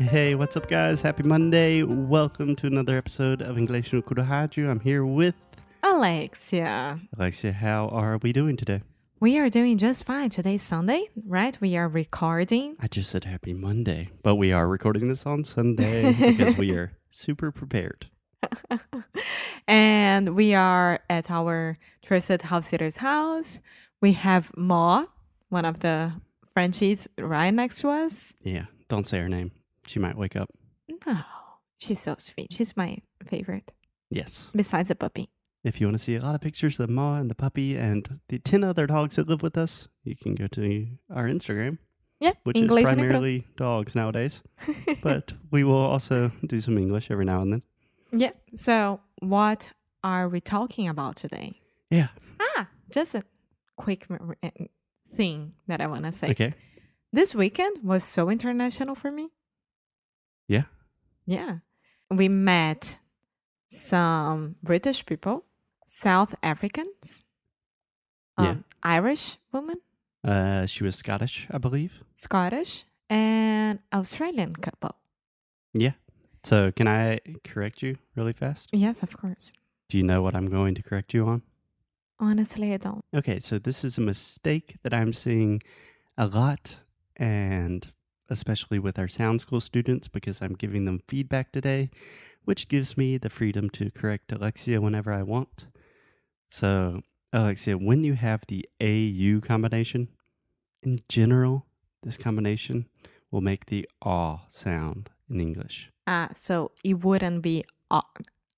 Hey, what's up, guys? Happy Monday. Welcome to another episode of English no Kurohaju. I'm here with Alexia. Alexia. How are we doing today? We are doing just fine. Today's Sunday, right? We are recording. I just said happy Monday, but we are recording this on Sunday because we are super prepared. and we are at our trusted house sitter's house. We have Ma, one of the Frenchies, right next to us. Yeah, don't say her name. She might wake up. No, she's so sweet. She's my favorite, Yes. besides the puppy. If you want to see a lot of pictures of the Ma and the puppy and the 10 other dogs that live with us, you can go to our Instagram, Yeah, which English is primarily dogs nowadays. but we will also do some English every now and then. yeah. So, what are we talking about today? Yeah. Ah, just a quick m- uh, thing that I want to say. Okay. This weekend was so international for me. Yeah. Yeah. We met some British people, South Africans, um, Yeah. Irish woman, Uh, she was Scottish, I believe. Scottish, and Australian couple. Yeah. So can I correct you really fast? Yes, of course. Do you know what I'm going to correct you on? Honestly, I don't. Okay, so this is a mistake that I'm seeing a lot, and especially with our sound school students, because I'm giving them feedback today, which gives me the freedom to correct Alexia whenever I want. So, Alexia, when you have the AU combination, in general, this combination will make the aw sound in English. Ah, so it wouldn't be Au-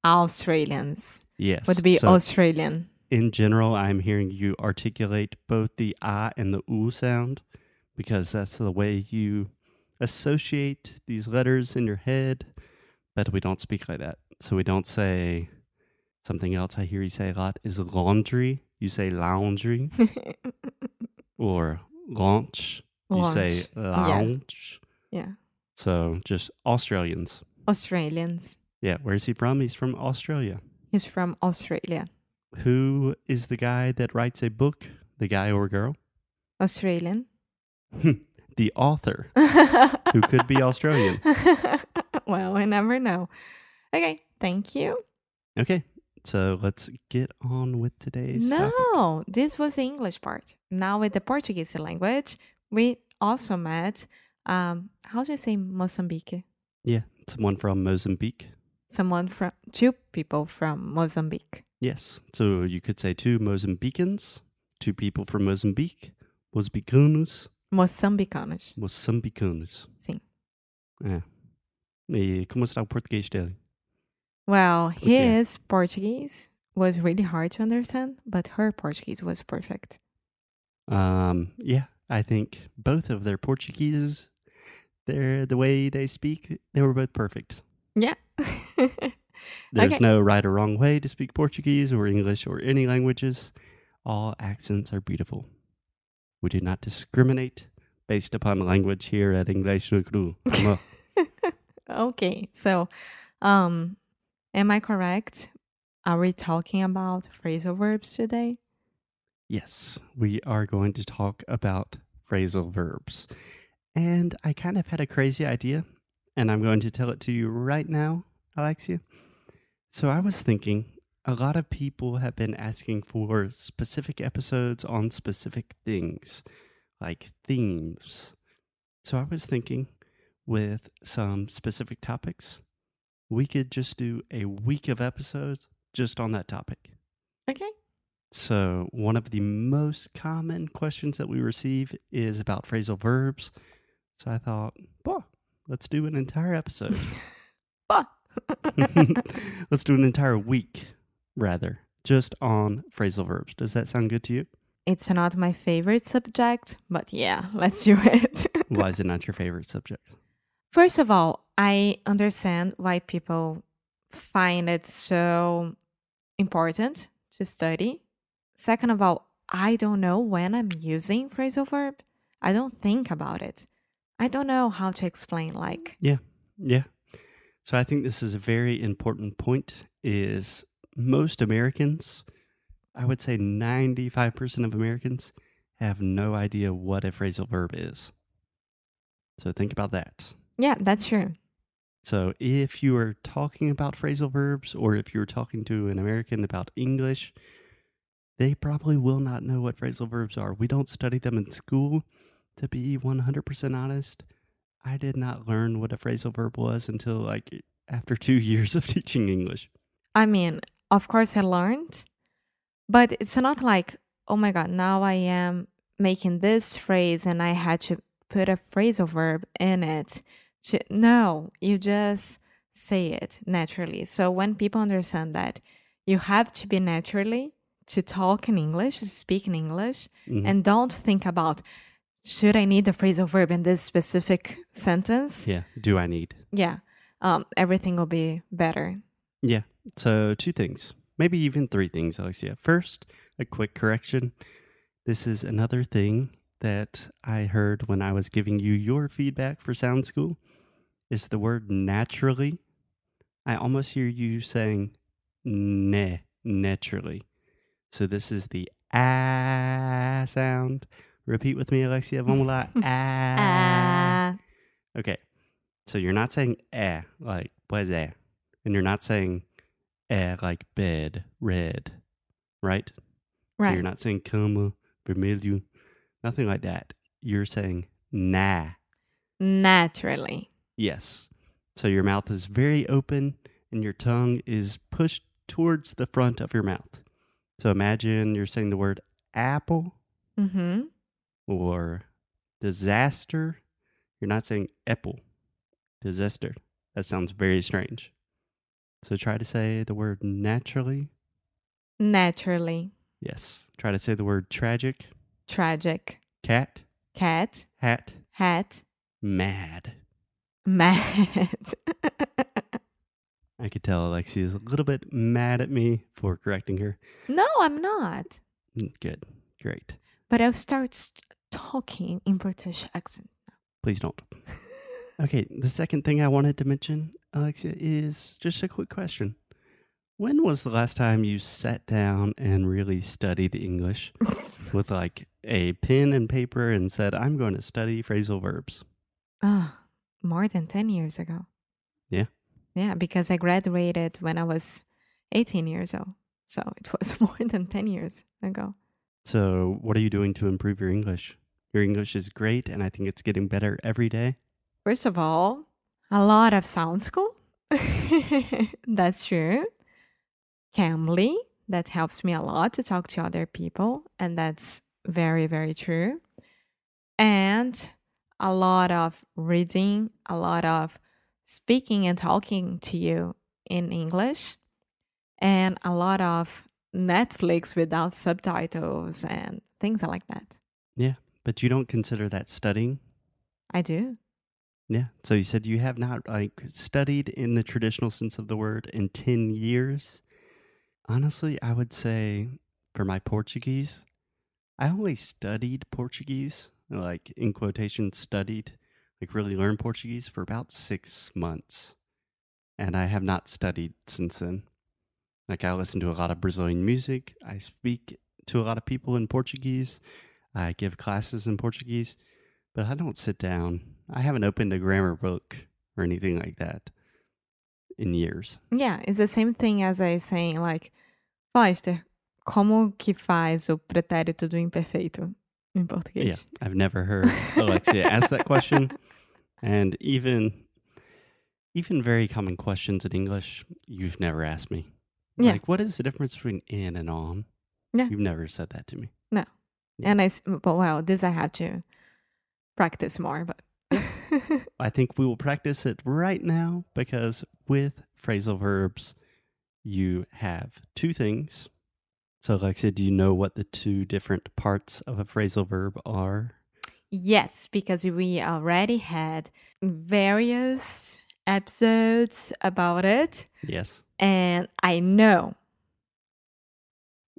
Australians. Yes. Would be so Australian. in general, I'm hearing you articulate both the ah and the oo sound because that's the way you associate these letters in your head. But we don't speak like that. So we don't say something else I hear you say a lot is laundry. You say laundry or launch. You say lounge. Yeah. So just Australians. Australians. Yeah. Where's he from? He's from Australia. He's from Australia. Who is the guy that writes a book? The guy or girl? Australian. Hmm. The author who could be Australian. well, I never know. Okay, thank you. Okay, so let's get on with today's topic. No, this was the English part. Now with the Portuguese language, we also met. Um, how do you say Mozambique? Yeah, someone from Mozambique. Someone from two people from Mozambique. Yes, so you could say two Mozambicans, two people from Mozambique, Mozambicanos, Moçambicanos. Moçambicanos. Sim. É. E como está o português dele? Well, Okay. his Portuguese was really hard to understand, but her Portuguese was perfect. Um, yeah, I think both of their Portuguese, their the way they speak, they were both perfect. Yeah. There's Okay. no right or wrong way to speak Portuguese or English or any languages. All accents are beautiful. We do not discriminate based upon language here at English Cru. Okay, so um am I correct? Are we talking about phrasal verbs today? yes, we are going to talk about phrasal verbs. And I kind of had a crazy idea, and I'm going to tell it to you right now, Alexia. So I was thinking a lot of people have been asking for specific episodes on specific things, like themes. So I was thinking with some specific topics, we could just do a week of episodes just on that topic. Okay. So, one of the most common questions that we receive is about phrasal verbs. So, I thought, well, let's do an entire episode. Bah. let's do an entire week, rather, just on phrasal verbs. Does that sound good to you? It's not my favorite subject, but yeah, let's do it. Why is it not your favorite subject? First of all, I understand why people find it so important to study. Second of all, I don't know when I'm using phrasal verb. I don't think about it. I don't know how to explain like Yeah. Yeah. So I think this is a very important point is most Americans, I would say 95% of Americans have no idea what a phrasal verb is. So think about that. Yeah, that's true. So if you are talking about phrasal verbs or if you're talking to an American about English, they probably will not know what phrasal verbs are. We don't study them in school. To be 100% honest, I did not learn what a phrasal verb was until like after 2 years of teaching English. I mean, of course I learned, but it's not like, oh my god, now I am making this phrase and I had to put a phrasal verb in it. To, no, you just say it naturally. So when people understand that you have to be naturally to talk in English, to speak in English, Mhm. and don't think about should I need the phrasal verb in this specific sentence? yeah, do I need? Yeah, um, everything will be better. Yeah. So, two things, maybe even three things, Alexia. First, a quick correction. This is another thing that I heard when I was giving you your feedback for Sound School is the word naturally. I almost hear you saying ne, naturally. So, this is the ah sound. Repeat with me, Alexia. Vamos lá. Ah. Ah, Okay. So you're not saying eh like was eh, and you're not saying eh like bed, red, right? So right. you're not saying cama, vermelho, nothing like that. You're saying nah. Naturally. Yes. So your mouth is very open and your tongue is pushed towards the front of your mouth. So imagine you're saying the word apple Mm-hmm. or disaster. You're not saying apple, disaster. That sounds very strange. So try to say the word naturally. Naturally. Yes. Try to say the word tragic, Tragic. cat, Cat. hat, Hat. mad. Mad. I could tell Alexia is a little bit mad at me for correcting her. no, I'm not. Mm, Good. Great. But I'll start st- talking in British accent. Please don't. Okay, the second thing I wanted to mention, Alexia, is just a quick question. When was the last time you sat down and really studied English with like a pen and paper and said, I'm going to study phrasal verbs? Ah, more than 10 years ago. Yeah. Yeah, because I graduated when I was 18 years old. So it was more than 10 years ago. So, what are you doing to improve your English? Your English is great, and I think it's getting better every day. First of all, a lot of sound school. That's true. Cambly, that helps me a lot to talk to other people. And that's very, very true. And a lot of reading, a lot of speaking and talking to you in English, and a lot of Netflix without subtitles and things like that. Yeah, but you don't consider that studying? I do. Yeah. So you said you have not like studied in the traditional sense of the word in 10 years. Honestly, I would say for my Portuguese, I only studied Portuguese, like in quotation studied, like really learned Portuguese for about 6 months. And I have not studied since then. Like I listen to a lot of Brazilian music, I speak to a lot of people in Portuguese, I give classes in Portuguese but I don't sit down. I haven't opened a grammar book or anything like that in years. Yeah, it's the same thing as I saying like, Foster, como que faz o pretérito do imperfeito in Portuguese? Yeah, I've never heard Alexia ask that question, and even even very common questions in English, you've never asked me. Yeah. Like, what is the difference between in and on? Yeah. You've never said that to me. No. And I, but well, this I have to practice more. But I think we will practice it right now because with phrasal verbs, you have two things. So, Alexia, do you know what the two different parts of a phrasal verb are? Yes, because we already had various episodes about it. Yes. And I know.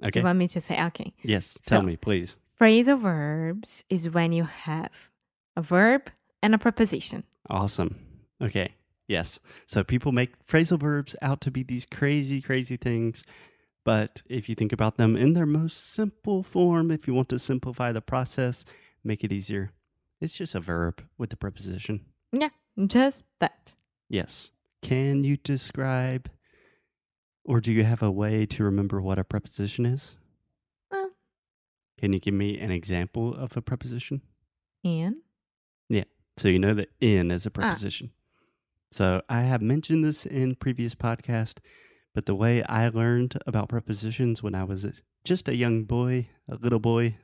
Okay. You want me to say? Okay. yes. Tell So- me, please. Phrasal verbs is when you have a verb and a preposition. Awesome. Okay. Yes. So people make phrasal verbs out to be these crazy, crazy things. But if you think about them in their most simple form, if you want to simplify the process, make it easier, it's just a verb with the preposition. Yeah, just that. Yes. Can you describe or do you have a way to remember what a preposition is? Uh. Can you give me an example of a preposition? And So you know that in is a ah. preposition. So I have mentioned this in previous podcast, but the way I learned about prepositions when I was just a young boy, a little boy,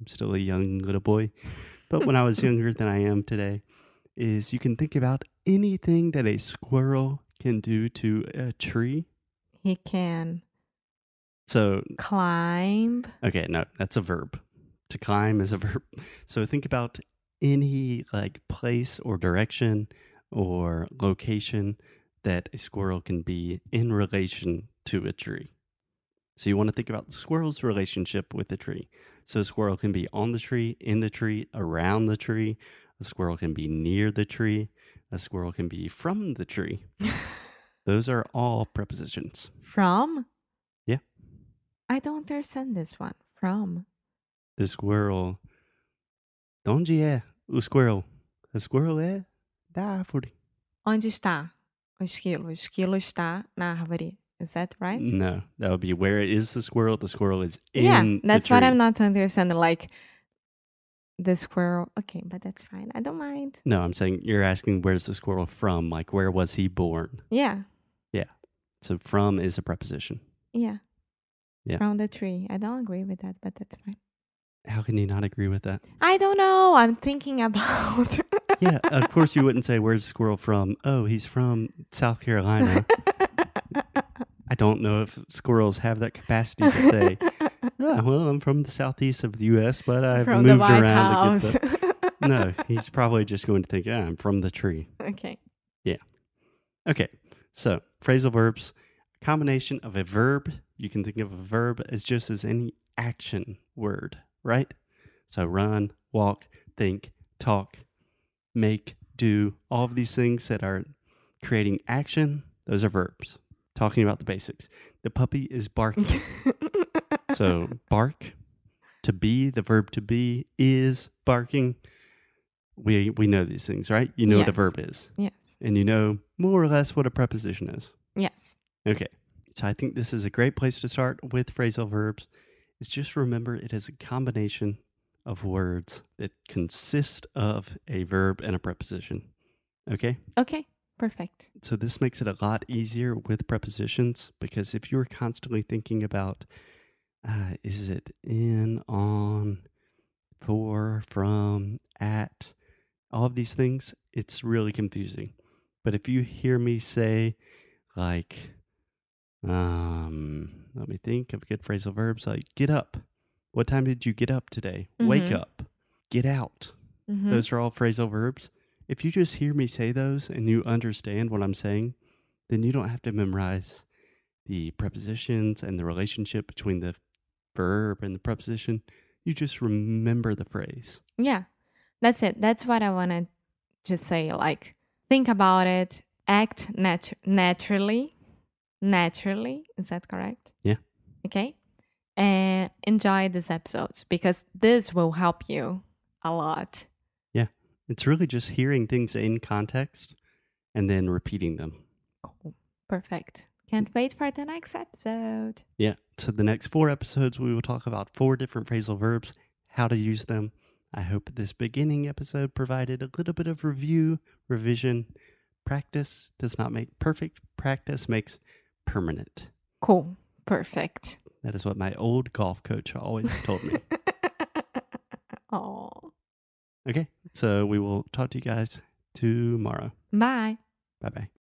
I'm still a young little boy, but when I was younger than I am today, is you can think about anything that a squirrel can do to a tree. he can So climb. Okay, no, that's a verb. To climb is a verb. So think about any like place or direction or location that a squirrel can be in relation to a tree. So you want to think about the squirrel's relationship with the tree. So a squirrel can be on the tree, in the tree, around the tree. A squirrel can be near the tree. A squirrel can be from the tree. Those are all prepositions. From? Yeah. I don't understand this one. From. The squirrel. Onde é o squirrel? A squirrel é da árvore. Onde está o esquilo? O esquilo está na árvore. Is that right? No, that would be where is the squirrel? The squirrel is in yeah, that's what. I'm not understanding. Like the squirrel. Okay, but that's fine. I don't mind. No, I'm saying you're asking where's the squirrel from? Like where was he born? Yeah. Yeah, So from is a preposition. yeah. Yeah. From the tree. I don't agree with that, but that's fine. How can you not agree with that? I don't know. I'm thinking about. Yeah, of course you wouldn't say where's the squirrel from? Oh, he's from South Carolina. I don't know if squirrels have that capacity to say, "Ah, well, I'm from the southeast of the U.S., but I've From moved around House. to get the no, he's probably just going to think, yeah, I'm from the tree. okay. Yeah. Okay, so phrasal verbs, combination of a verb. You can think of a verb as just as any action word, right? So run, walk, think, talk, make, do, all of these things that are creating action, those are verbs. Talking about the basics. The puppy is barking. so bark, to be, the verb to be is barking. We we know these things, right? You know what a verb is yes. and you know more or less what a preposition is. Yes. Okay. So I think this is a great place to start with phrasal verbs. Is just remember it is a combination of words that consist of a verb and a preposition. Okay? Okay. Perfect. So this makes it a lot easier with prepositions because if you're constantly thinking about uh, is it in, on, for, from, at, all of these things, it's really confusing. But if you hear me say, like, um, let me think of good phrasal verbs like get up. What time did you get up today? Wake Mhm. up. Get out. Mhm. Those are all phrasal verbs. If you just hear me say those and you understand what I'm saying, then you don't have to memorize the prepositions and the relationship between the verb and the preposition. You just remember the phrase. Yeah, that's it. That's what I wanted to say. Like, think about it, act nat- naturally. Naturally. Is that correct? Yeah. Okay. And enjoy these episodes because this will help you a lot. Yeah. It's really just hearing things in context and then repeating them. Cool. Perfect. Can't wait for the next episode. Yeah. So the next four episodes, we will talk about four different phrasal verbs, how to use them. I hope this beginning episode provided a little bit of review, revision. Practice does not make perfect, practice makes permanent. Cool. Perfect. That is what my old golf coach always told me. oh. Okay. So we will talk to you guys tomorrow. Bye. Bye bye.